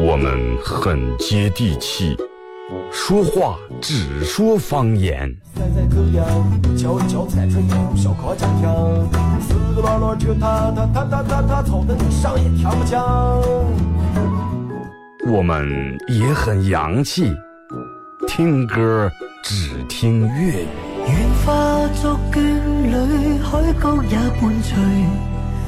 我们很接地气，说话只说方言。我们也很洋气，听歌只听粤语。愿化作眷侣，海角也伴随。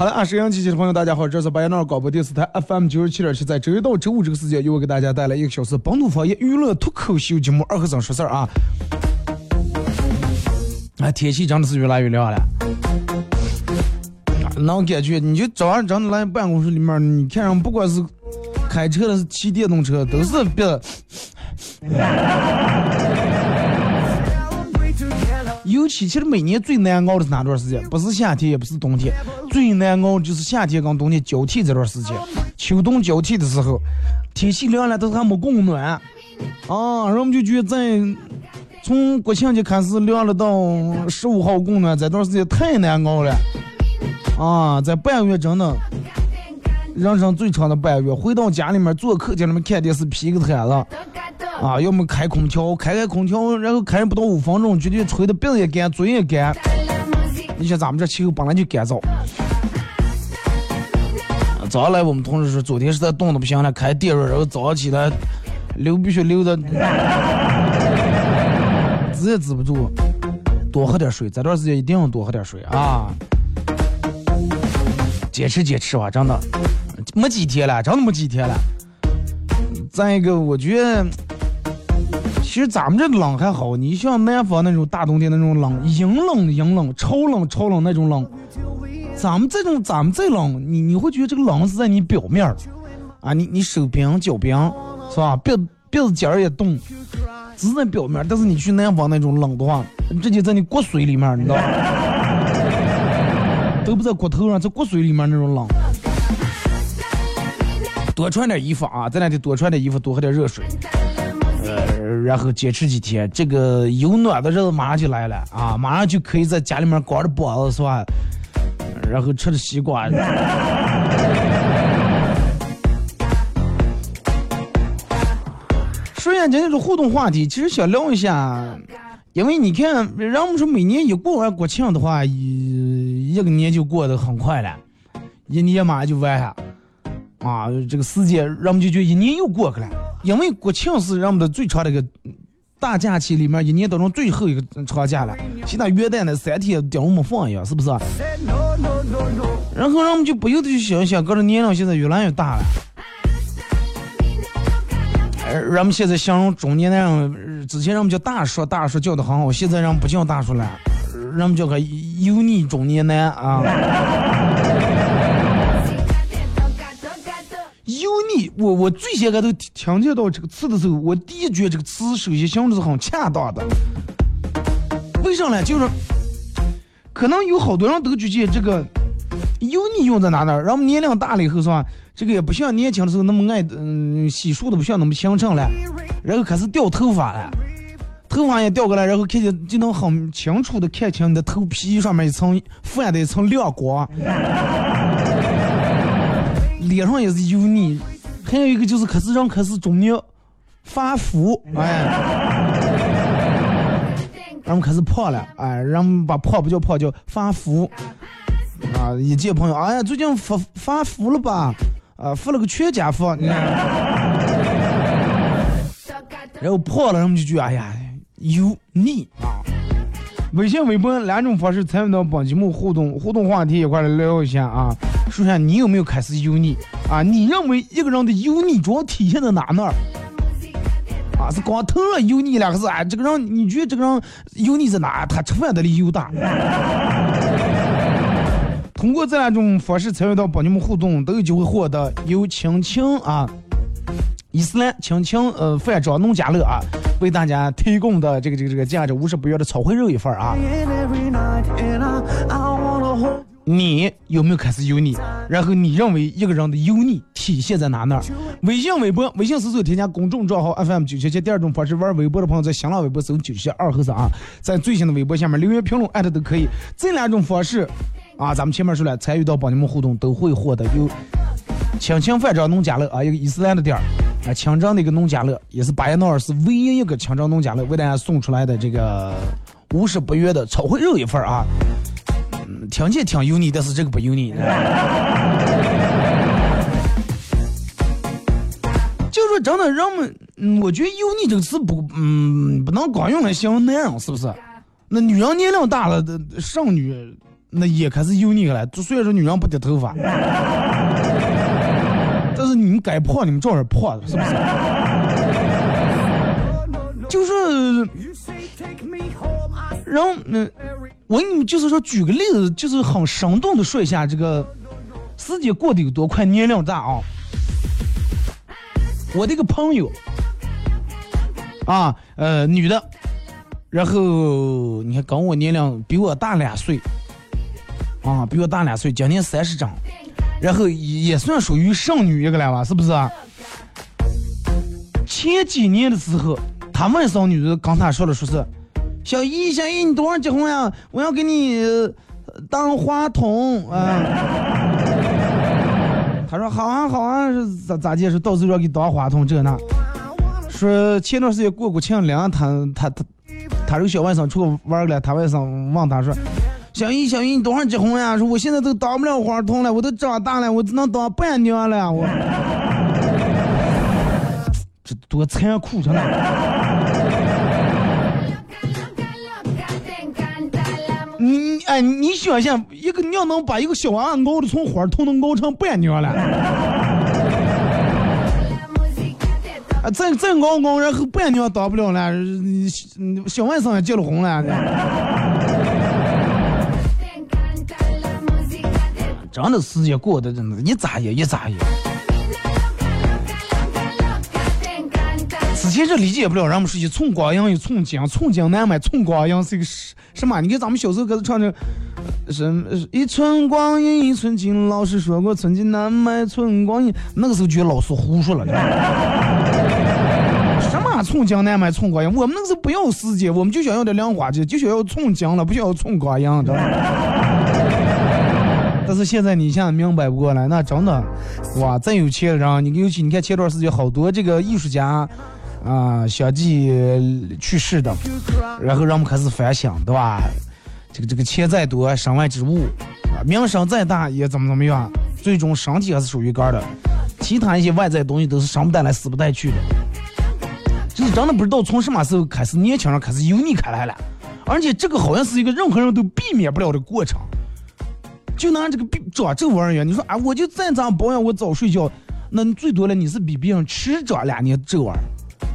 好了，啊，沈阳机器的朋友，大家好，这是白彦淖尔广播电视台 FM 九十七点七，在周一到周五这个时间，又会给大家带来一个小时本土方言娱乐脱口秀节目《二和尚说事儿》啊。啊，天气真的是越来越凉了，能感觉，你就早上真的来办公室里面，你看上不管是开车的，是骑电动车，都是别。尤其其实每年最难熬的是哪段时间？不是夏天，也不是冬天，最难熬就是夏天跟冬天交替这段时间。秋冬交替的时候，天气凉了，但是还没供暖啊，然后我们就觉得在从国庆节开始凉了到十五号供暖这段时间太难熬了啊！在半月真的人生最长的半月，回到家里面坐客厅里面看电视，披个毯子。啊，要么开空调，开开空调，然后开不到五分钟，绝对吹的鼻子也干，嘴也干。你像咱们这气候本来就干燥。早上来我们同事说，昨天实在冻的不行了，开电热，然后早上起来流鼻血流的，止也止不住。多喝点水，这段时间一定要多喝点水啊！坚持坚持吧，真的，没几天了，真的没几天了。再一个，我觉得。其实咱们这冷还好，你像南方那种大冬天那种冷，阴冷阴冷、超冷超冷那种冷，咱们这种咱们这冷，你你会觉得这个冷是在你表面，啊，你你手冰脚冰是吧？鼻鼻子尖儿也冻，只是在表面。但是你去南方那种冷的话，直接在你骨髓里面，你知道吧？都不在骨头上，在骨髓里面那种冷。多穿点衣服啊，咱俩得多穿点衣服，多喝点热水。呃，然后坚持几天，这个有暖的日子马上就来了啊！马上就可以在家里面光着膀子是吧？然后吃着西瓜。说一下今天的互动话题，其实想聊一下，因为你看，人们说每年一过完国庆的话，一一个年就过得很快了，一年马上就完了。啊，这个时间，人们就觉得一年又过去了，因为国庆是人们的最长的一个大假期里面一年当中最后一个长假了，其他元旦那三天顶我们放一样，是不是？然后人们就不由得去想想，个人年龄现在越来越大了，人们现在形容中年人，之前人们叫大叔，大叔叫的很好，现在人们不叫大叔了，人们叫个油腻中年男啊。我我最先开头听见到这个词的时候，我第一觉这个词首先形容是很恰当的。为啥呢？就是可能有好多人都觉得这个油腻用在哪呢？然后年龄大了以后是吧？这个也不像年轻的时候那么爱嗯洗漱的不像那么清澈了，然后开始掉头发了，头发也掉过来，然后看见就能很清楚的看清你的头皮上面一层泛的一层亮光。脸上也是油腻，还有一个就是开始让开始中年发福，哎，然后开始胖了，哎，然后把胖不叫胖叫发福，啊，一见朋友，哎呀，最近发发福了吧？啊，发了个全家福，你看，然后胖了，人们就觉得哎呀油腻啊。微信、微博两种方式参与到本节目互动互动话题一块来聊一下啊。说下你有没有开始油腻啊？你认为一个人的油腻主要体现在哪那儿？啊，是光头了油腻两个字啊？这个人你觉得这个人油腻在哪？他吃饭得里油大。通过这两种方式参与到帮你们互动，都有机会获得由亲亲啊伊斯兰亲亲呃饭庄农家乐啊为大家提供的这个这个这个价值五十不元的炒烩肉一份啊。你有没有开始油腻？然后你认为一个人的油腻体现在哪呢？微信、微博，微信搜索添加公众账号 FM 九七七。第二种方式，玩微博的朋友在新浪微博搜九七二和三啊，在最新的微博下面留言评论艾特都可以。这两种方式啊，咱们前面说了，参与到帮你们互动都会获得有亲情饭庄农家乐啊，一个伊斯兰的店儿啊，清真的一个农家乐，也是巴彦淖尔市唯一一个清真农家乐为大家送出来的这个五十不元的炒烩肉一份啊。嗯听起来挺油腻，但是这个不油腻。就说真的，人们，我觉得“油腻”这个词不，嗯，不能光用来形容男人，是不是？那女人年龄大了的剩女，那也开始油腻了。虽然说女人不掉头发，们该破，你们照样破，是不是？就是，然后，嗯。我给你们就是说举个例子，就是很生动的说一下这个时间过得有多快，年龄大啊！我的一个朋友啊，呃，女的，然后你看跟我年龄比我大两岁啊，比我大两岁，今年三十整，然后也算属于剩女一个了吧，是不是？前几年的时候，他们上女的刚他说了，说是。小姨，小姨，你多少结婚呀？我要给你当花童啊！他说好啊，好啊，咋咋解释？到时候要给当花童这那。说前段时间过国庆，两他他他他这个小外甥出去玩了，他外甥问他说：“小姨，小姨，你多少结婚呀？”说我现在都当不了花童了，我都长大了，我只能当伴娘了。我 这多残酷，真的。你哎，你想想，一个娘能把一个小娃熬的从花童能熬成伴娘了，啊，再再熬熬，然后伴娘当不了了，小外甥也结了婚了。真的时间过得真的，一眨眼一眨眼。之前这理解不了，人们说一寸光阴一寸金，寸金难买寸光阴是个什什么？你看咱们小时候开始唱的，什么一寸光阴一寸金，老师说过寸金难买寸光阴，那个时候觉得老师胡说了。什么寸金难买寸光阴？我们那个时候不要时间，我们就想要点量化钱，就想要寸金了，不想要寸光阴，知道吗？但是现在你现在明白不过来，那真的，哇，真有钱人，你尤其你看前段时间好多这个艺术家。啊，相继去世的，然后让我们开始反省，对吧？这个这个钱再多，身外之物啊，名声再大也怎么怎么样，最终身体还是属于干的，其他一些外在东西都是生不带来，死不带去的。就是真的不知道从什么时候开始，年轻人开始油腻开来了，而且这个好像是一个任何人都避免不了的过程。就拿这个病长这玩意儿，你说啊，我就再咋保养，我早睡觉，那你最多了，你是比别人迟长两年这玩意儿。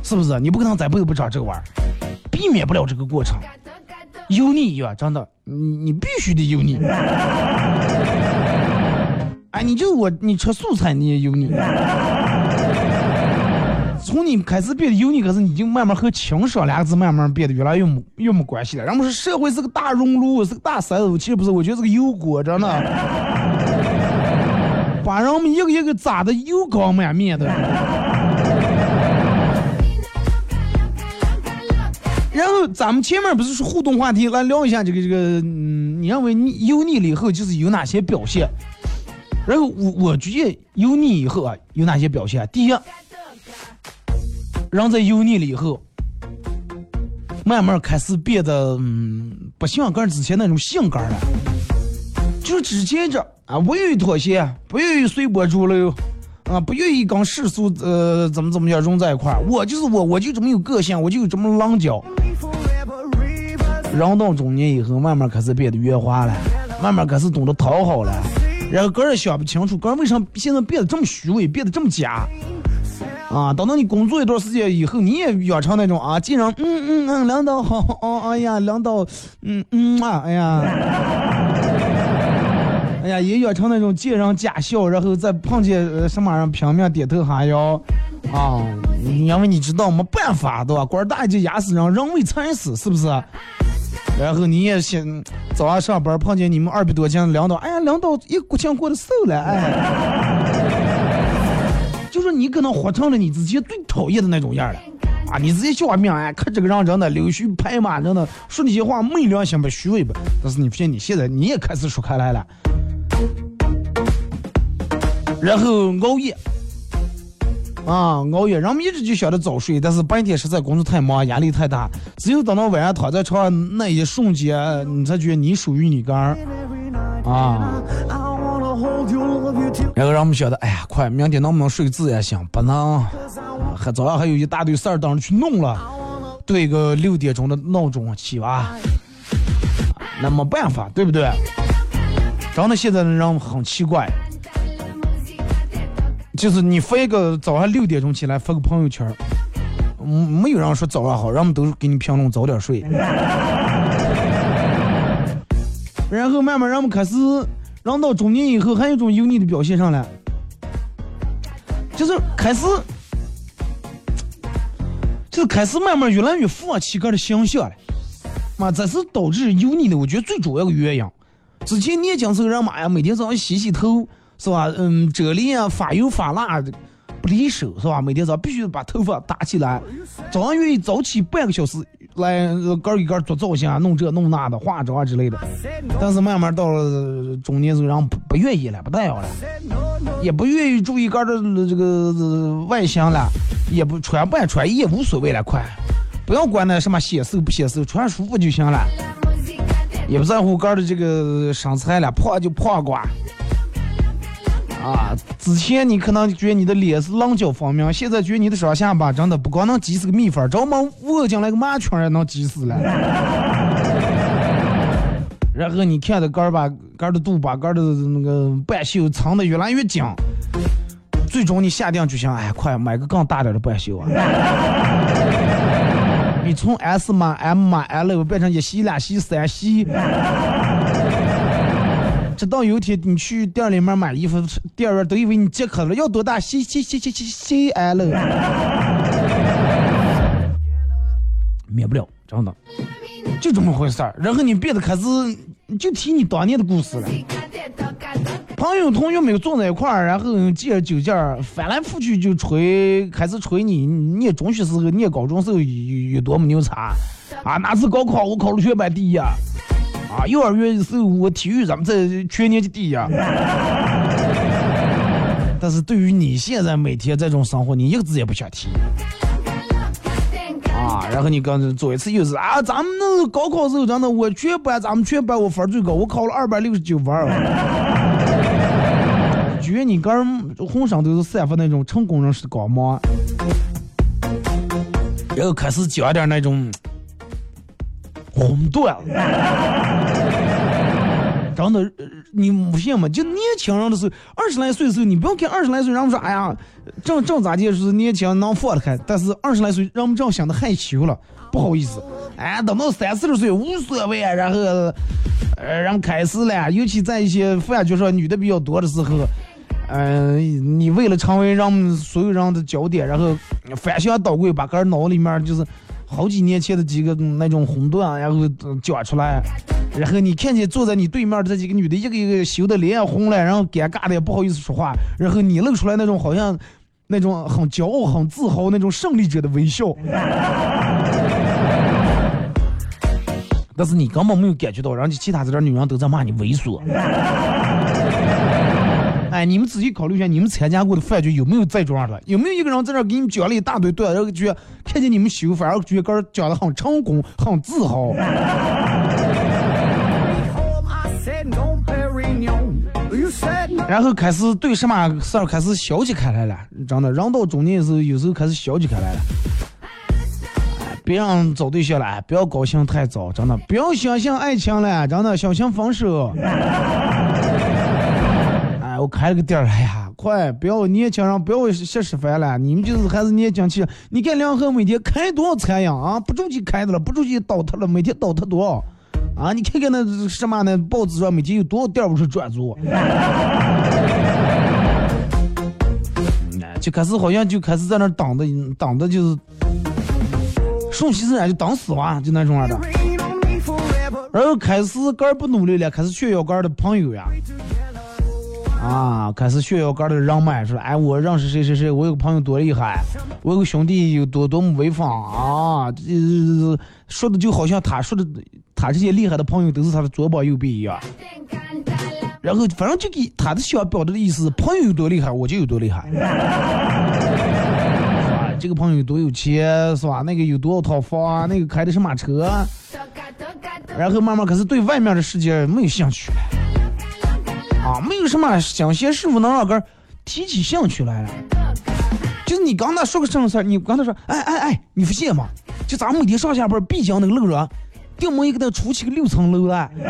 是不是？你不可能再辈子不长这个玩意儿，避免不了这个过程。油腻呀，真的，你你必须得油腻。哎，你就我，你吃素菜你也油腻。从你开始变得油腻，可是你就慢慢和情商两个字慢慢变得越来越没越没关系了。人们说社会是个大熔炉，是个大筛子，其实不是，我觉得是个油锅，真的，把人们一个一个炸的油光满面的。然后咱们前面不是说互动话题，来聊一下这个这个，嗯，你认为你油腻了以后就是有哪些表现？然后我我觉得油腻以后啊有哪些表现？第一，人在油腻了以后，慢慢开始变得嗯不像跟之前那种性格了，就是之前这啊不愿意妥协，不愿意随波逐流。啊，不愿意跟世俗呃怎么怎么样融在一块儿，我就是我，我就这么有个性，我就有这么浪脚。人到中年以后，慢慢开始变得圆滑了，慢慢开始懂得讨好了，然后个人想不清楚，个人为啥现在变得这么虚伪，变得这么假？啊，等到你工作一段时间以后，你也养成那种啊，既然嗯嗯嗯，领导好，哦哎呀，领导嗯嗯啊，哎呀。哎呀，也养成那种见人假笑，然后再碰见什么人拼命点头哈腰，啊，因为你知道没办法，对吧？官大就压死人，人为财死，是不是？然后你也先早上上班碰见你们二百多斤领导，哎呀，领导一国庆过得瘦了，哎，说你可能活成了你自己最讨厌的那种样了，啊，你自己叫命哎，看这个人真的溜须拍马，真的说那些话没良心不虚伪不？但是你发现你现在你也开始说开来了。然后熬夜，啊，熬夜，人们一直就想着早睡，但是白天实在工作太忙，压力太大，只有等到晚上躺在床上那一瞬间，你才觉得你属于你个儿，啊。然后让我们想的，哎呀，快，明天能不能睡自然醒？不能，还早上还有一大堆事儿等着去弄了，对个六点钟的闹钟起吧，那没办法，对不对？真的，现在的人很奇怪。就是你发一个早上六点钟起来发个朋友圈，嗯，没有人说早上好，人们都给你评论早点睡。然后慢慢人们开始，人到中年以后，还有一种油腻的表现上来，就是开始，就是开始慢慢越来越放弃个的形象了。妈，这是导致油腻的，我觉得最主要的原因。之前年轻时候人妈呀，每天早上洗洗头。是吧？嗯，遮脸啊，发油发蜡的不离手，是吧？每天早上必须把头发打起来，早上愿意早起半个小时来个一个做造型啊，弄这弄那的，化妆之类的。但是慢慢到了中年之后，不不愿意了，不带要了，也不愿意注意个的这个外形了，也不穿不爱穿也无所谓了，快，不要管那什么显瘦不显瘦，穿舒服就行了，也不在乎个的这个身材了，胖就胖瓜。啊，之前你可能觉得你的脸是棱角分明，现在觉得你的双下巴真的不光能挤死个蜜蜂，找么窝进来个麻雀也能挤死了。然后你看的杆儿把杆儿的肚把杆儿的那个半袖藏的越来越紧，最终你下定决心，哎，快买个更大点的半袖啊！你从 S 码、M 码、L 变成一系、两系、三系。直到有一天你去店里面买衣服，店员都以为你接客了，要多大？西西西西西西 L，免不了，真的，就这么回事儿。然后你变得开始就提你当年的故事了。朋友同学们坐在一块儿，然后借着酒劲儿翻来覆去就吹，开始吹你念中学时候、念高中时候有有多么牛叉啊！哪次高考我考了全班第一啊！啊，幼儿园的时候我体育咱们在全年级第一啊！但是对于你现在每天这种生活，你一个字也不想提啊！然后你刚做一次又是啊，咱们那高考时候真的，我全班咱们全班我分最高，我考了二百六十九分儿。觉得你个人浑身都是散发那种成功人士的光芒，然后开始讲点那种 红段，真的，你不信吗？就年轻人的时候，二十来岁的时候，你不要看二十来岁，人们说，哎呀，正正咋地是年轻能放得开，但是二十来岁，人们正想的害羞了，不好意思，哎，等到三四十岁无所谓，然后，呃，人开始了，尤其在一些富家就说女的比较多的时候。嗯，你为了成为让所有人的焦点，然后翻箱倒柜，把个脑里面就是好几年前的几个那种红段，然后讲出来，然后你看见坐在你对面这几个女的，一个一个羞得脸红了，然后尴尬的也不好意思说话，然后你露出来那种好像那种很骄傲、很自豪那种胜利者的微笑，但是你根本没有感觉到，然后其他这点女人都在骂你猥琐。你们仔细考虑一下，你们参加过的饭局有没有这种的？有没有一个人在这给你们讲了一大堆段，然后觉得看见你们羞，反而觉得讲的很成功、很自豪。然后开始对什么事儿开始消极开来了，真的，人到中年的时候，有时候开始消极开来了。别让找对象了，不要高兴太早，真的，不要相信爱情了，真的，小心分手。我开了个店儿，哎呀，快不要年轻人不要瞎吃饭了，你们就是还是年轻气。你看梁河每天开多少餐呀？啊，不住去开的了，不住去倒腾了，每天倒腾多少？啊，你看看那什么那报纸上每天有多少店不是转租？就开始好像就开始在那挡的挡的，就是顺其自然就挡死哇，就那种样的。然后开始个儿不努力了，开始炫耀个儿的朋友呀。啊，开始炫耀个的人脉，说哎，我认识谁谁谁，我有个朋友多厉害，我有个兄弟有多多么威风啊！这说的就好像他说的，他这些厉害的朋友都是他的左膀右臂一样。然后反正就给他的想表达的意思，朋友有多厉害，我就有多厉害。是吧？这个朋友有多有钱，是吧？那个有多少套房啊？那个开的什么车？然后慢慢开始对外面的世界没有兴趣了。啊，没有什么新鲜事物能让个提起兴趣来了。就是你刚才说个什么事儿，你刚才说，哎哎哎，你不信吗？就咱们每天上下班必经那个路上，顶门一个那出去个六层楼了。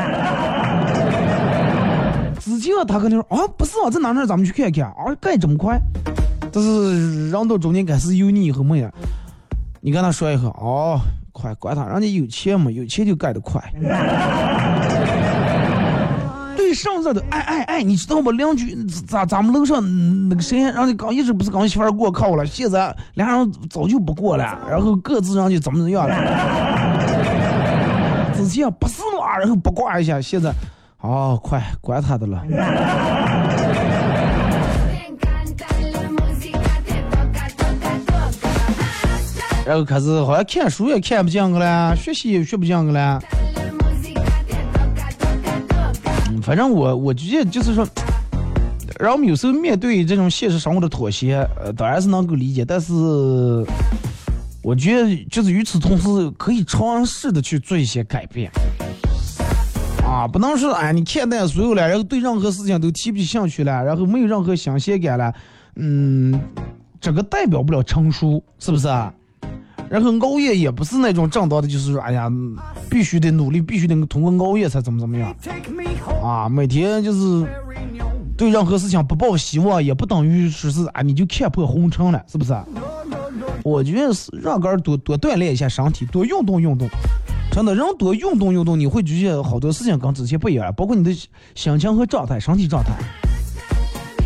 只见他跟你说，啊，不是啊，在哪哪，咱们去看看。啊，盖这么快？这是让到中间开始有你以后没呀？你跟他说一下，哦，快，管他，人家有钱嘛，有钱就盖得快。上这的，哎哎哎，你知道不？邻居咱咱们楼上那个谁，人家刚一直不是刚媳妇过靠了，现在俩人早就不过了，然后各自人就怎么怎么样了。之前不是嘛，然后八卦一下，现在，哦，快管他的了。然后开始好像看书也看不进去了，学习也学不进去了。反正我我觉得就是说，然后我们有时候面对这种现实生活的妥协，呃，当然是能够理解。但是，我觉得就是与此同时，可以尝试的去做一些改变。啊，不能说哎，你看淡所有了，然后对任何事情都提不起兴趣了，然后没有任何新鲜感了，嗯，这个代表不了成熟，是不是啊？然后熬夜也不是那种正当的，就是说，哎呀，必须得努力，必须得通过熬夜才怎么怎么样，啊，每天就是对任何事情不抱希望，也不等于说是啊，你就看破红尘了，是不是？我觉得是让个人多多锻炼一下身体，多运动运动，真的，人多运动运动，你会觉得好多事情跟之前不一样，包括你的心情和状态、身体状态，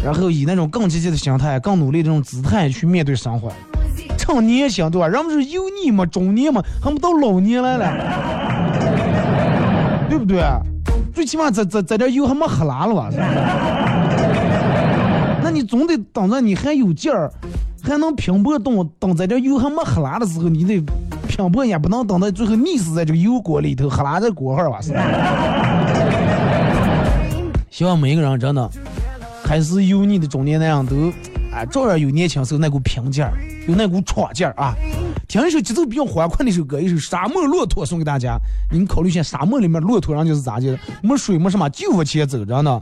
然后以那种更积极的心态、更努力的这种姿态去面对生活。趁年轻，对吧？人们是油腻嘛，中年嘛，还没到老年来了，对不对？最起码在在在这油还没喝拉了吧？那你总得等着你还有劲儿，还能拼搏动，等在这油还没喝拉的时候，你得拼搏也不能等到最后溺死在这个油锅里头，喝拉在锅上吧？是。希望每一个人真的还是油腻的中年男人都。照样有年轻时候那股拼劲儿，有那股闯劲儿啊！听一首节奏比较欢快的一首歌，一首《沙漠骆驼》送给大家。你们考虑一下，沙漠里面骆驼人就是咋的？没水没什么，就往前走着呢。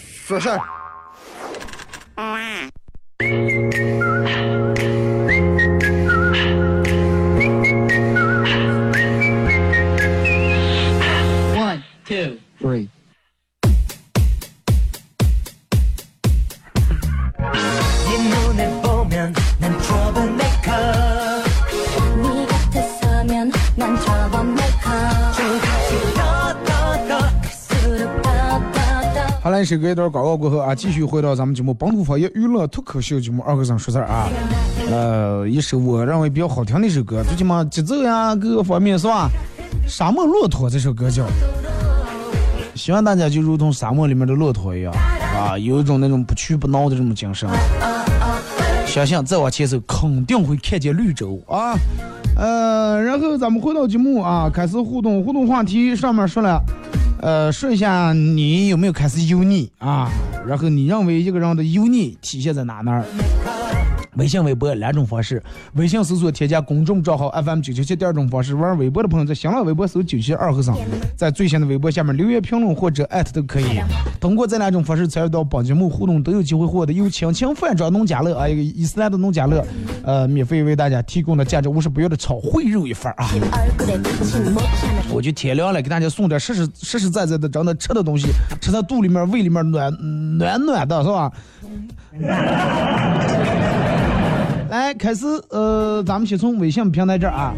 说事儿。一首歌，一段广告过后啊，继续回到咱们节目《本土方言娱乐脱口秀》节目二和尚说事儿啊。呃，一首我认为比较好听的一首歌，最起码节奏呀各个方面是吧？沙漠骆驼这首歌叫，希望大家就如同沙漠里面的骆驼一样啊，有一种那种不屈不挠的这种精神。相信再往前走，肯定会看见绿洲啊。呃，然后咱们回到节目啊，开始互动，互动话题上面说了。呃，说一下你有没有开始油腻啊？然后你认为一个人的油腻体现在哪那儿？微信、微博两种方式，微信搜索添加公众账号 FM 九七七，第二种方式玩微博的朋友在新浪微博搜九七二和尚，在最新的微博下面留言评论或者艾特都可以。通过这两种方式参与到本节目互动，都有机会获得有青青饭庄农家乐啊，一个伊斯兰的农家乐，呃，免费为大家提供的价值五十不要的炒烩肉一份啊。我就天亮了，给大家送点实实实实在在的真的吃的东西，吃到肚里面、胃里面暖暖暖的，是吧？来，开始，呃，咱们先从微信平台这儿啊。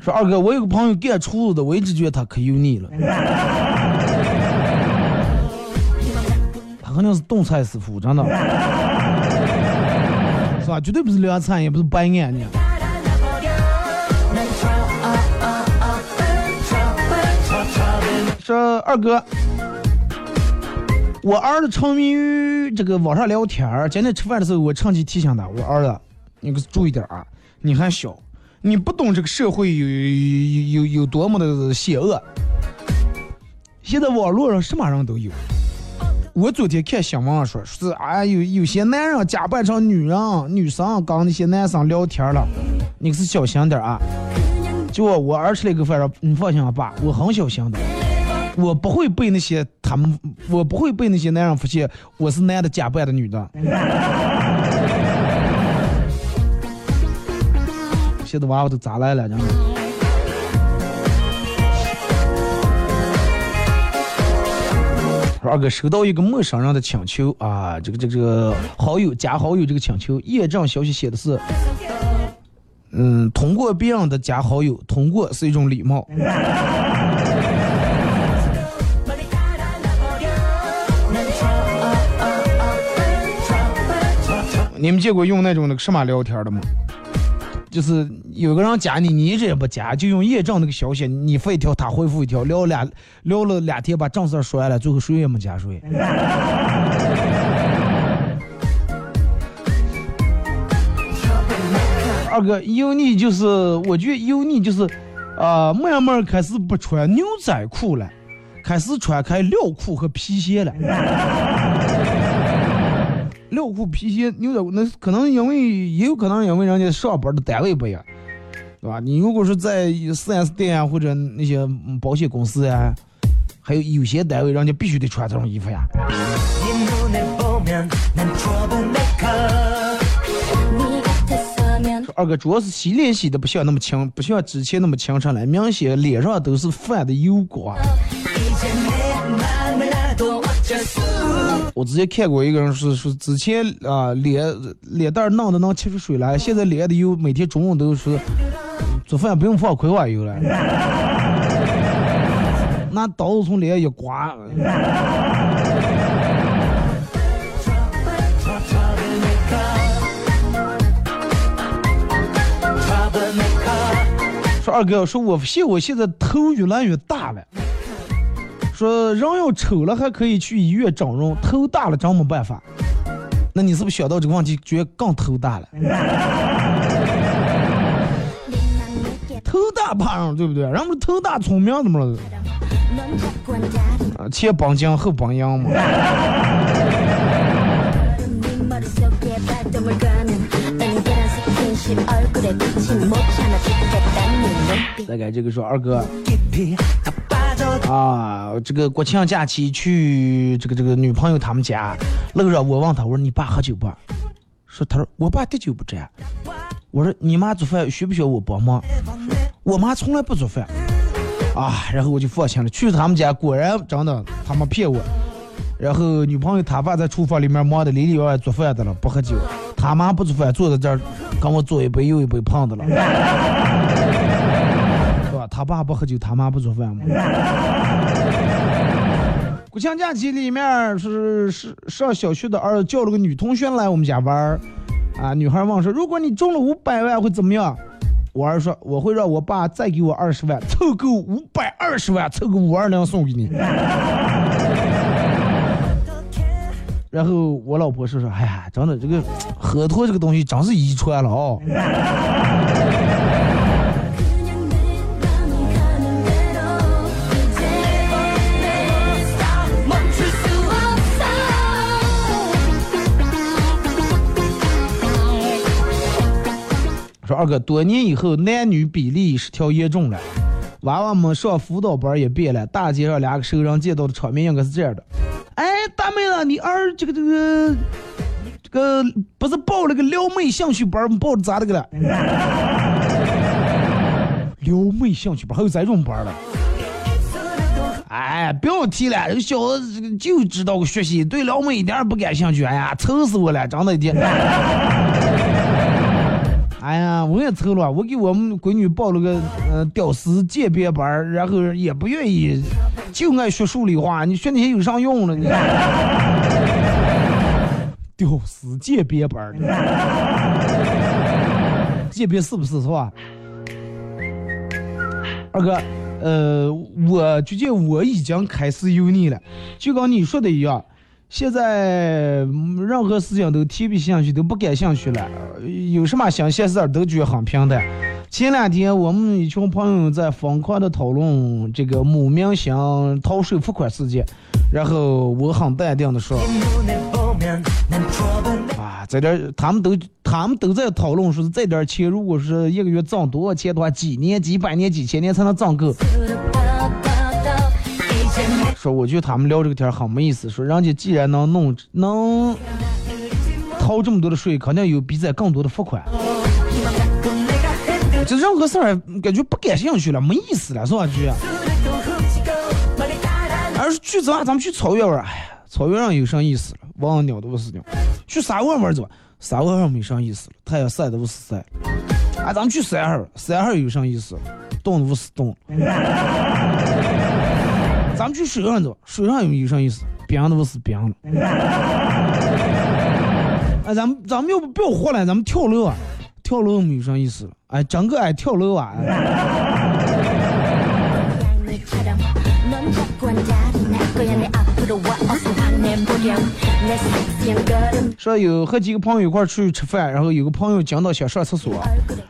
说二哥，我有个朋友干厨子的，我一直觉得他可油腻了。他肯定是动菜师傅，真的，是吧？绝对不是凉菜，也不是白眼呢。说二哥，我儿子沉迷于这个网上聊天儿。今天吃饭的时候，我趁机提醒他，我儿子，你可注意点啊，你还小，你不懂这个社会有有有有多么的险恶。现在网络上什么人都有。我昨天看新闻上说，是哎有有些男人假扮成女人、女生跟那些男生聊天了，你可是小心点啊。就我我儿吃了个饭，你放心啊，爸，我很小心的，我不会被那些他们，我不会被那些男人发现我是男的假扮的女的。现在娃娃都咋来了？真的。说二哥收到一个陌生人的请求啊，这个这个这个好友加好友这个请求，验证消息写的是，嗯，通过别人的加好友，通过是一种礼貌。你们见过用那种那个什么聊天的吗？就是有个人加你，你一直也不加，就用验证那个消息，你发一条，他回复一条，聊俩聊了两天，把正事说完了，最后谁也没加谁。二哥，油腻就是，我觉得油腻就是，啊、慢慢开始不穿牛仔裤了，开始穿开料裤和皮鞋了。料裤、皮鞋、牛仔裤，那可能因为也有可能因为人家上班的单位不一样，对吧？你如果是在四 S 店啊，或者那些保险公司啊，还有有些单位，人家必须得穿这种衣服呀。二哥，主要是洗脸洗的不像那么清，不像之前那么清澈了，明显脸上都是泛的油光。我之前看过一个人是说，之前啊、脸脸蛋儿弄的能切出水来，现在脸的油每天中午都是做饭不用放葵花油了，拿刀子从脸上一刮。说二哥，说我现我现在头越来越大了。说人要丑了还可以去医院整容，头大了真没办法。那你是不是想到这个问题，觉得更头大了？头大怕啥？对不对？人不是头大聪明怎么了？前榜样后榜样嘛。再改这个说二哥。啊，这个国庆假期去这个这个女朋友他们家，路上我问他，我说你爸喝酒不？说他说我爸滴酒不沾。我说你妈做饭需不需要我帮忙？我妈从来不做饭。啊，然后我就放心了，去他们家果然真的他们骗我。然后女朋友她爸在厨房里面忙的里里外外做饭的了，不喝酒。他妈不做饭，坐在这儿跟我左一杯右一杯胖的了。他爸不喝酒，他妈不做饭吗？国庆假期里面是是上小学的儿子叫了个女同学来我们家玩儿，啊，女孩问说，如果你中了五百万会怎么样？我儿说我会让我爸再给我二十万，凑够五百二十万，凑个五二零送给你。然后我老婆说说，哎呀，真的这个喝托这个东西真是遗传了哦。说二哥，多年以后男女比例失调严重了，娃娃们上辅导班也变了，大街上两个熟人见到的场面应该是这样的：哎，大妹子，你儿这个这个这个不是报了个撩妹兴趣班？报的咋的个了？撩妹兴趣班还有这种班了？哎，不要提了，这小子这个就知道个学习，对撩妹一点也不感兴趣。哎呀，愁死我了，长的一天。哎呀，我也愁了，我给我们闺女报了个呃屌丝鉴别班儿，然后也不愿意，就爱学数理化，你学那些有啥用了？你屌丝鉴别班儿，鉴别是不是是吧？二哥，呃，我觉得我已经开始有你了，就跟你说的一样，现在嗯任何事情都提不兴趣，都不感兴趣了，呃有什么新鲜事儿都觉得很平淡。前两天我们一群朋友在疯狂的讨论这个某明星逃税付款事件，然后我很淡定的说，啊，在这儿他们都他们都在讨论说是这点儿钱，如果是一个月挣多少钱的话，几年、几百年、几千年才能挣够。说我觉得他们聊这个天很没意思，说人家既然能弄能掏这么多的税，肯定有比咱更多的付款。这任何事儿感觉不感兴趣了，没意思了，是吧？去，而是去咱咱们去草原玩，哎呀，草原上有啥意思了？忘鸟都不是鸟。去沙湾玩儿走，沙湾上没啥意思了，太阳晒的不是晒。哎，咱们去山上，山上有啥意思了？冻的不是冻。咱们去水上走，水上有有啥意思？冰的不是冰了。哎，咱们咱们要不不要活了？咱们跳楼啊！跳楼没有啥意思了。哎，整个哎跳楼啊！说有和几个朋友一块出去吃饭，然后有个朋友讲到想上厕所，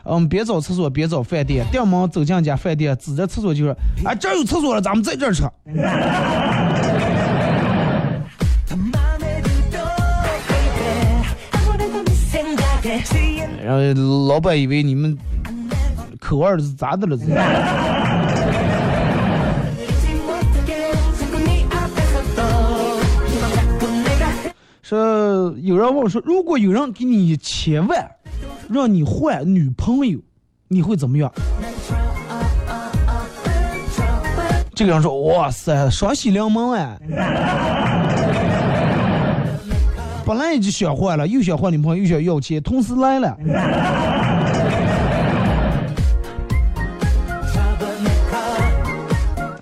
嗯，别找厕所，别找饭店，店门走进家饭店，指着厕所就说：“哎，这有厕所了，咱们在这儿吃。”然后老板以为你们口味是咋的了？有人问我说，如果有人给你一千万，让你换女朋友，你会怎么样？这个人说：“哇塞，双喜临门哎！本来就想换了，又想换女朋友，又想要钱，同时来了。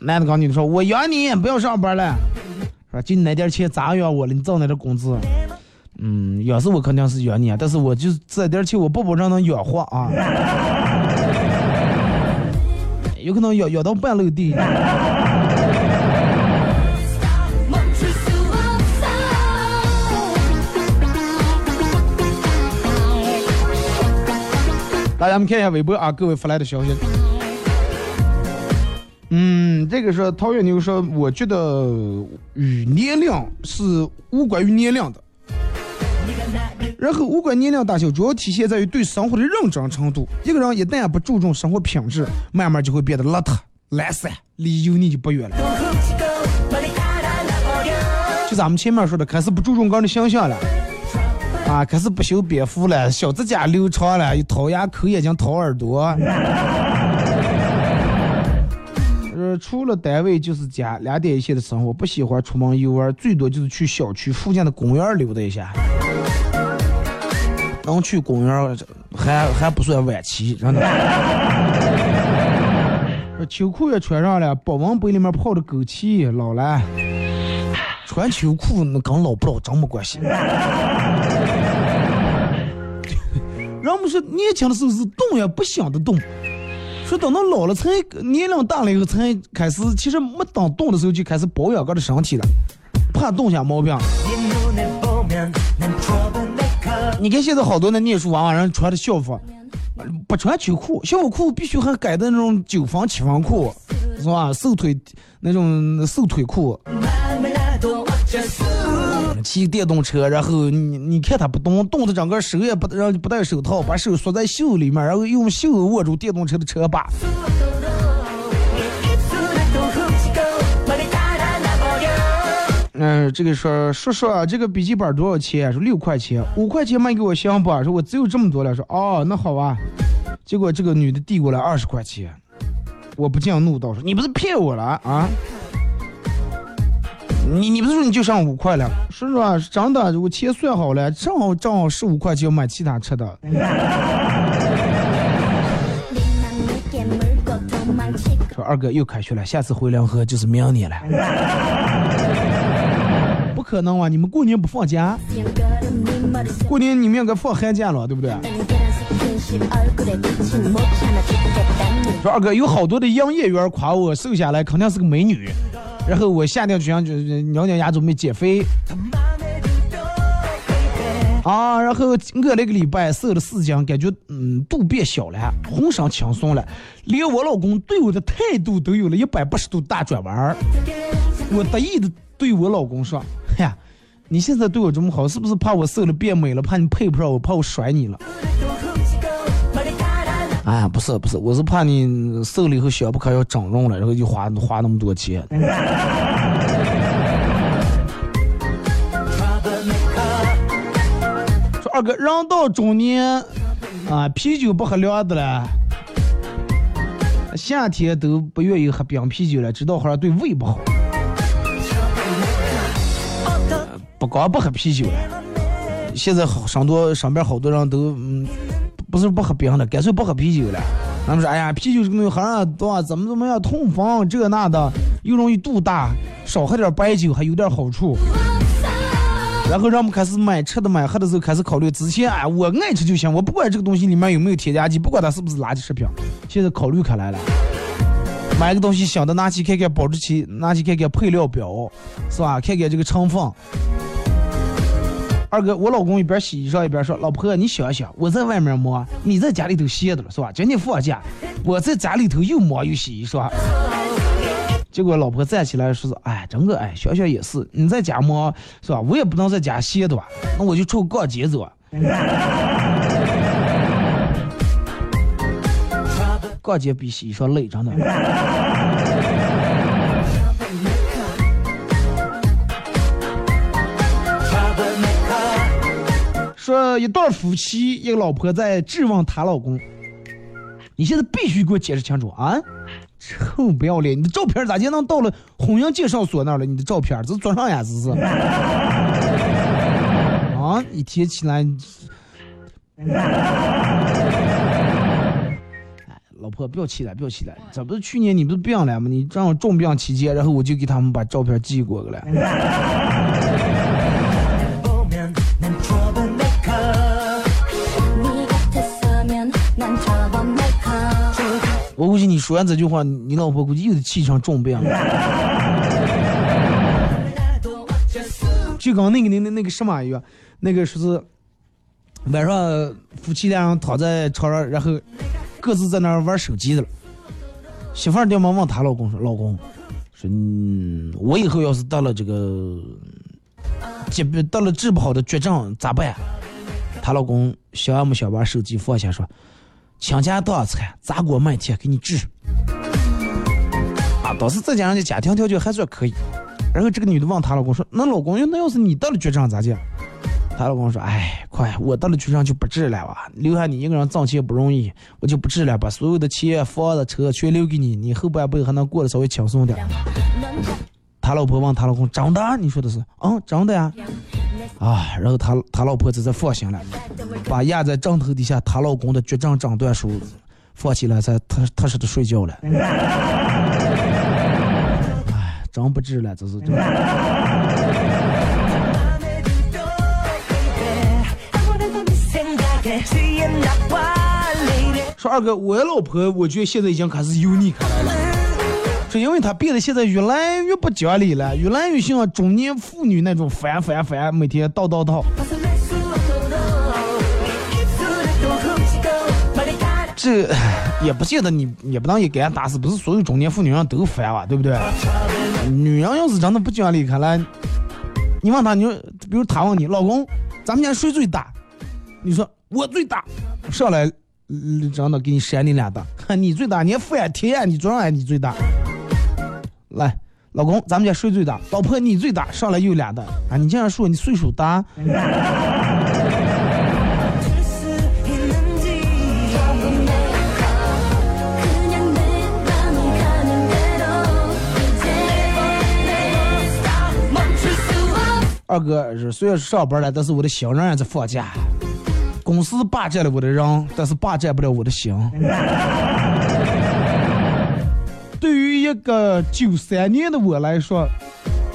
男的跟女的说：“我养你，不要上班了。”说就你那点钱咋养我了？你挣那点工资？嗯咬是我肯定是咬你啊但是我就是这点钱我不保证能养活啊。有可能咬咬到半路地。大家们看一下微博啊各位发来的消息。嗯这个是陶月牛说我觉得与年龄是无关于年龄的。然后，无关年龄大小，主要体现在于对生活的认真程度。一个人一旦不注重生活品质，慢慢就会变得邋遢、懒散，离油腻就不远了。就咱们前面说的，开始不注重个人的形象了，啊，开始不修边幅了，小指甲留长了，又掏牙、抠眼睛、掏耳朵。呃，除了单位就是家，两点一线的生活，不喜欢出门游玩，最多就是去小区附近的公园溜达一下。能去公园还还不算晚期，真的。秋裤也穿上了，保温杯里面泡的枸杞老了。穿秋裤那跟老不老真没关系。人们说年轻的时候是动也不想的动，说等到老了才年龄大了以后才开始，其实没等动的时候就开始保养个的身体了，怕动下毛病。你看现在好多那念书娃娃人穿的校服，不穿秋裤，校服裤必须还改的那种九分七分裤，是吧？瘦腿那种瘦腿裤。骑电动车，然后你你看他不动，动的整个手也不让不戴手套，把手缩在袖里面，然后用袖握住电动车的车把。嗯，这个说说说这个笔记本多少钱？说六块钱，五块钱卖给我行不？说我只有这么多了。说哦，那好吧。结果这个女的递过来二十块钱，我不禁怒道：说你不是骗我了啊？你你不是说你就剩五块了？说实话，真的，我钱算好了，正好正好十五块钱买其他吃的。说二哥又开学了，下次回凉河就是明年了。可能啊！你们过年不放假？过年你们应该放寒假了，对不对？说二哥有好多的营业员夸我瘦下来肯定是个美女。然后我下定决心就是咬咬牙准备减肥，啊，然后我那个礼拜瘦了四斤，感觉嗯肚变小了，浑身轻松了，连我老公对我的态度都有了一百八十度大转弯我得意的对我老公说：“呀，你现在对我这么好，是不是怕我瘦了变美了，怕你配不上我，怕我甩你了？” 哎呀，不是不是，我是怕你瘦了以后小不可要整容了，然后就花花那么多钱。说二哥，人到中年啊，啤酒不喝凉的了，夏天都不愿意喝冰啤酒了，知道好对胃不好。不光不喝啤酒了，现在好上多上边好多人都嗯。不是不喝冰的，干脆不喝啤酒了。他们说：“哎呀，啤酒这个东西喝上多，怎么怎么样，痛风这那的，又容易肚大，少喝点白酒还有点好处。”然后让我们开始买吃的买喝的时候开始考虑，之前哎我爱吃就行，我不管这个东西里面有没有添加剂，不管它是不是垃圾食品。现在考虑开来了，买个东西想的拿起看看保质期，拿起看看配料表，是吧？看看这个成分。二哥，我老公一边洗衣裳一边说：“老婆，你想想，我在外面忙，你在家里头歇着了，是吧？今天放假，我在家里头又忙又洗衣裳。”结果老婆站起来说：“是，哎，整个哎，想想也是，你在家忙是吧？我也不能在家歇着吧？那我就出逛街走。逛街比洗衣裳累，真的。”说一对夫妻，一个老婆在质问她老公：“你现在必须给我解释清楚啊！臭不要脸，你的照片咋就能到了婚姻介绍所那儿了？你的照片这是做啥呀？这是 啊！一天起来，老婆不要气了，不要气了，这不是去年你不是病了吗？你正好重病期间，然后我就给他们把照片寄过来了你说完这句话，你老婆估计又得气成重病了。就刚那个那那那个什么一样，那个说是晚上夫妻俩躺在床上，然后各自在那儿玩手机的了。媳妇儿连忙问她老公说：“老公，说嗯，我以后要是得了这个疾病，得了治不好的绝症咋办？”她老公想也没想把手机放下说：“倾家荡产，砸锅卖铁给你治。”啊，当时再加上这家庭条件还算可以。然后这个女的问她老公说：“那老公，那要是你得了绝症咋办？”她老公说：“哎，快，我得了绝症就不治了哇，留下你一个人挣钱不容易，我就不治了，把所有的钱、房子、车全留给你，你后半辈子还能过得稍微轻松点。”他老婆问他老公：“真的？你说的是？嗯，真的呀。”啊，然后他他老婆这才放心了，把压在枕头底下她老公的绝症诊断书放起来，才踏踏实的睡觉了。哎，真不治了，这是真。说二哥，我老婆我觉得现在已经开始油腻开来了，说因为她变得现在越来越不讲理了，越来越像中年妇女那种烦烦烦，每天叨叨叨。这也不见得你也不当也给人打死，不是所有中年妇女人都烦啊，对不对？女人要是真的不讲理，看来你问她，你说比如她问你老公，咱们家谁最大？你说我最大，上来真的给你扇你两大，你最大，你反天，你装俺你最大。来，老公，咱们家谁最大？老婆你最大，上来又俩的啊！你这样说，你岁数大。二哥是虽然是上班了，但是我的心仍然在放假。公司霸占了我的人，但是霸占不了我的心。对于一个九三年的我来说，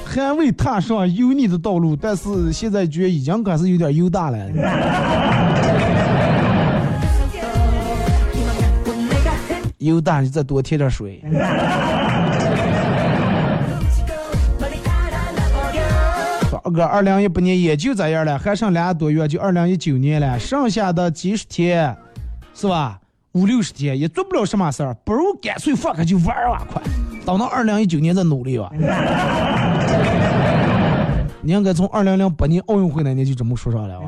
还未踏上油腻的道路，但是现在觉得已经开始有点油大了。油大，你再多添点水。二哥，二零一八年也就这样了，还剩俩多月就二零一九年了，剩下的几十天，是吧？五六十天也做不了什么事儿，不如干脆放开就玩儿哇！快，等到二零一九年再努力吧。你应该从二零零八年奥运会那年就这么说上来了。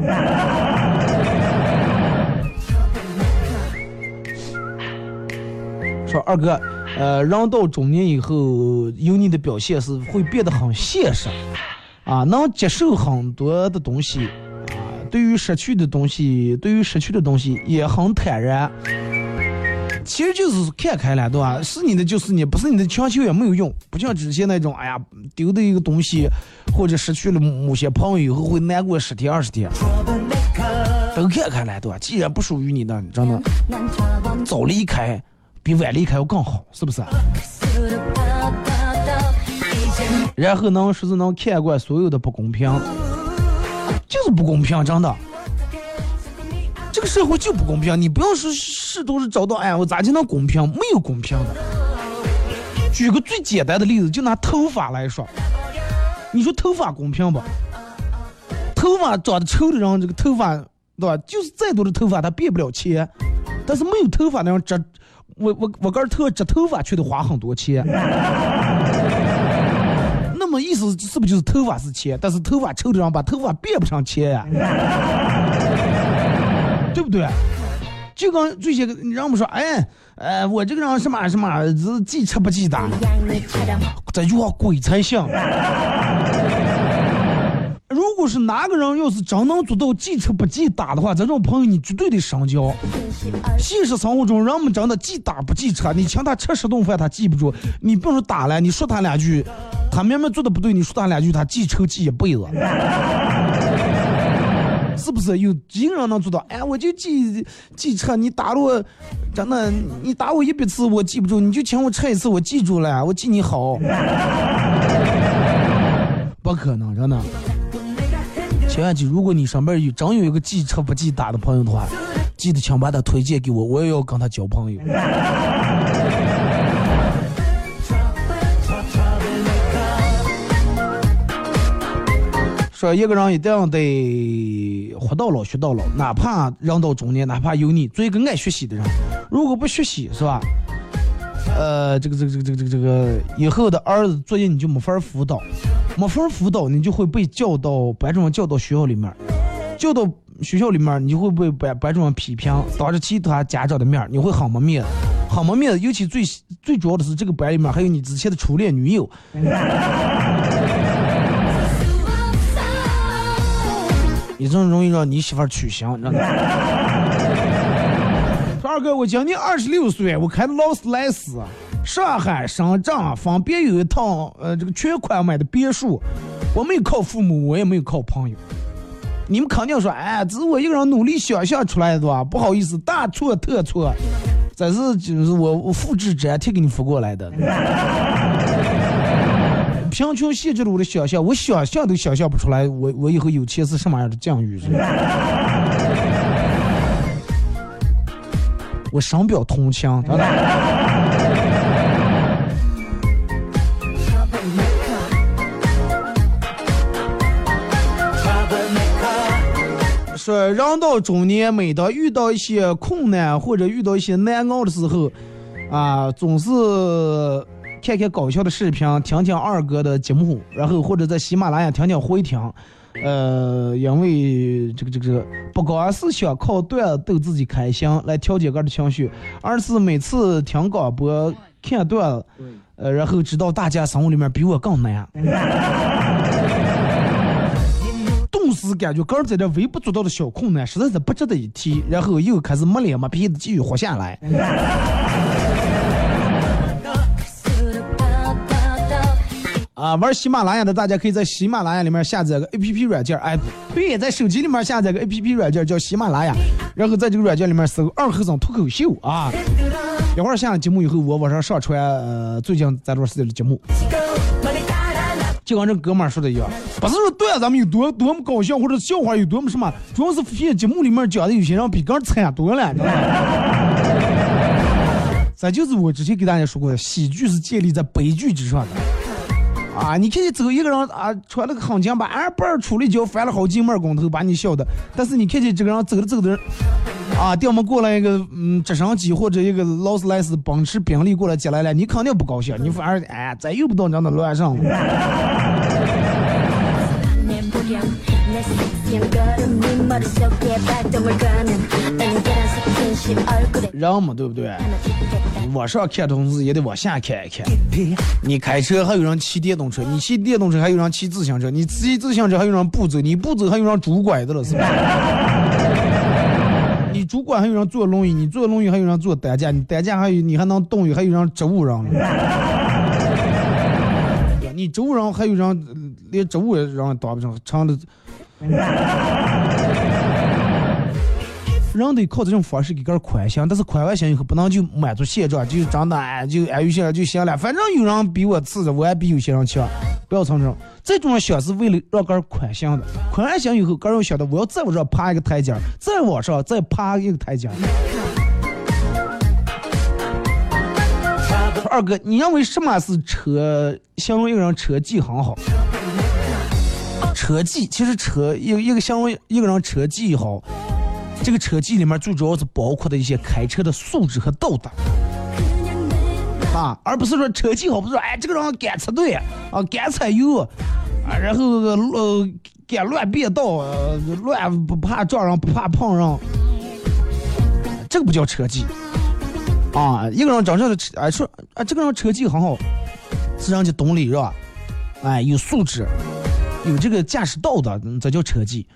说二哥，呃，人到中年以后，有你的表现是会变得很现实。啊，能接受很多的东西，啊，对于失去的东西，对于失去的东西也很坦然。其实就是看开了，对吧？是你的就是你，不是你的强求也没有用。不像之前那种，哎呀，丢的一个东西，或者失去了某些朋友以后会难过十天二十天。都看开了，对吧？既然不属于你的，真的，早离开比晚离开要更好，是不是？然后能说是能看惯所有的不公平，就是不公平，真的。这个社会就不公平，你不要说试图是找到，哎，我咋就能公平？没有公平的。举个最简单的例子，就拿头发来说，你说头发公平不？头发长得丑的人，这个头发，对吧？就是再多的头发，他变不了钱。但是没有头发的人，这，我我我根头这头发却得花很多钱。那么意思是不是就是头发是钱？但是头发丑的人把头发变不成钱呀？对不对？就跟最些个人们说，哎，呃，我这个人什么什么是记吃不记打，这句话鬼才信。如果是哪个人要是真能做到记吃不记打的话，咱这种朋友你绝对得深交。现实生活中，人们真的记打不记吃，你请他吃十顿饭他记不住，你不说打了，你说他两句，他明明做的不对，你说他两句，他记仇记一辈子。是不是有几个人能做到？哎，我就记记车，你打了我，真的，你打我一百次我记不住，你就请我吃一次我记住了，我记你好。不可能，真的。千万记，如果你上边有真有一个记车不记打的朋友的话，记得请把他推荐给我，我也要跟他交朋友。说一个人一定得活到老学到老，哪怕人到中年，哪怕有你做一个爱学习的人，如果不学习，是吧？呃，这个这个这个这个这个以后的儿子作业你就没法辅导，没法辅导，你就会被叫到班主任叫到学校里面，叫到学校里面，你就会被班班主任批评，当着其他家长的面，你会很没面子，很没面子。尤其最最主要的是这个班里面还有你之前的初恋女友，你这容易让你媳妇儿取消，你知道吗？说 二哥，我今年二十六岁，我开的劳斯莱斯，上海、深圳分别有一套呃这个全款买的别墅，我没有靠父母，我也没有靠朋友。你们肯定说，哎，这是我一个人努力想象出来的吧？不好意思，大错特错，这是就是我我复制粘贴给你发过来的。贫穷限制了我的想象，我想象都想象不出来，我我以后有钱是什么样的境遇。我深表同情，说人到中年，每当遇到一些困难或者遇到一些难熬的时候，啊，总是看看搞笑的视频，听听二哥的节目，然后或者在喜马拉雅听听回听。呃，因为这个这个，不光是想靠段逗自己开心来调节个的情绪，而是每次听广播看段子，呃，然后知道大家生活里面比我更难。顿时感觉个儿在这微不足道的小困难实在是不值得一提，然后又开始没脸没皮的继续活下来。啊，玩喜马拉雅的大家可以在喜马拉雅里面下载个 A P P 软件，哎，对，在手机里面下载个 A P P 软件叫喜马拉雅，然后在这个软件里面搜“二和尚脱口秀”啊。一会儿下了节目以后，我晚上上传呃最近咱这段时间的节目。就跟这哥们儿说的一样，不是说段子咱们有多多么搞笑，或者笑话有多么什么，主要是发现节目里面讲的有些人比更惨多了，知道吗？这就是我之前给大家说过的，喜剧是建立在悲剧之上的。啊，你看见走一个人啊，穿了个横肩把二板出了脚，翻了好几面工头，把你笑的。但是你看见这个人走着走着，啊，掉么过来一个嗯直升机或者一个劳斯莱斯奔驰宾利过来接来了，你肯定不高兴，你反而哎，咱又不到这的乱上了。人嘛，对不对？往上看同时也得往下看一看。你开车还有人骑电动车，你骑电动车还有人骑自行车，你骑自行车还有人步走，你不走还有人拄拐子了，是吧？你拄拐还有人坐轮椅，你坐轮椅还有人坐担架，你担架还有你还能动，还有人植物人了。你植物人还有人连植物人当不上，成的。人得靠这种方式给个宽心，但是宽完心以后不能就满足现状，就长得哎就哎有些人就行了，反正有人比我次着，我也比有些人强，不要从这种。这种想是为了让个宽心的，宽完心以后，个人想的我要再往上爬一个台阶，再往上再爬一个台阶。二哥，你认为什么是车？形容一个人车技很好。车技其实车一一个形容一个人车技好。这个车技里面最主要是包括的一些开车的素质和道德啊，而不是说车技好，不是说哎这个人敢插队啊，敢踩油啊，然后呃敢乱变道，乱不怕撞人，不怕碰人，这个不叫车技啊。一个人真正的车，哎说啊这个人车技很好，是人家懂礼让，哎有素质，有这个驾驶道德，这叫车技。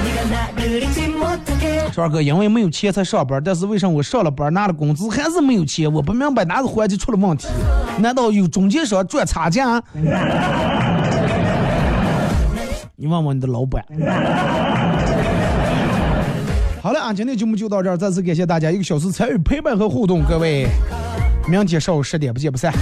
说二哥，因为没有钱才上班，但是为什么我上了班拿了工资还是没有钱？我不明白哪个环节出了问题？难道有中间商赚差价？你问问你的老板。好了啊，今天节目就到这儿，再次感谢大家一个小时参与陪伴和互动，各位，明天上午十点不见不散。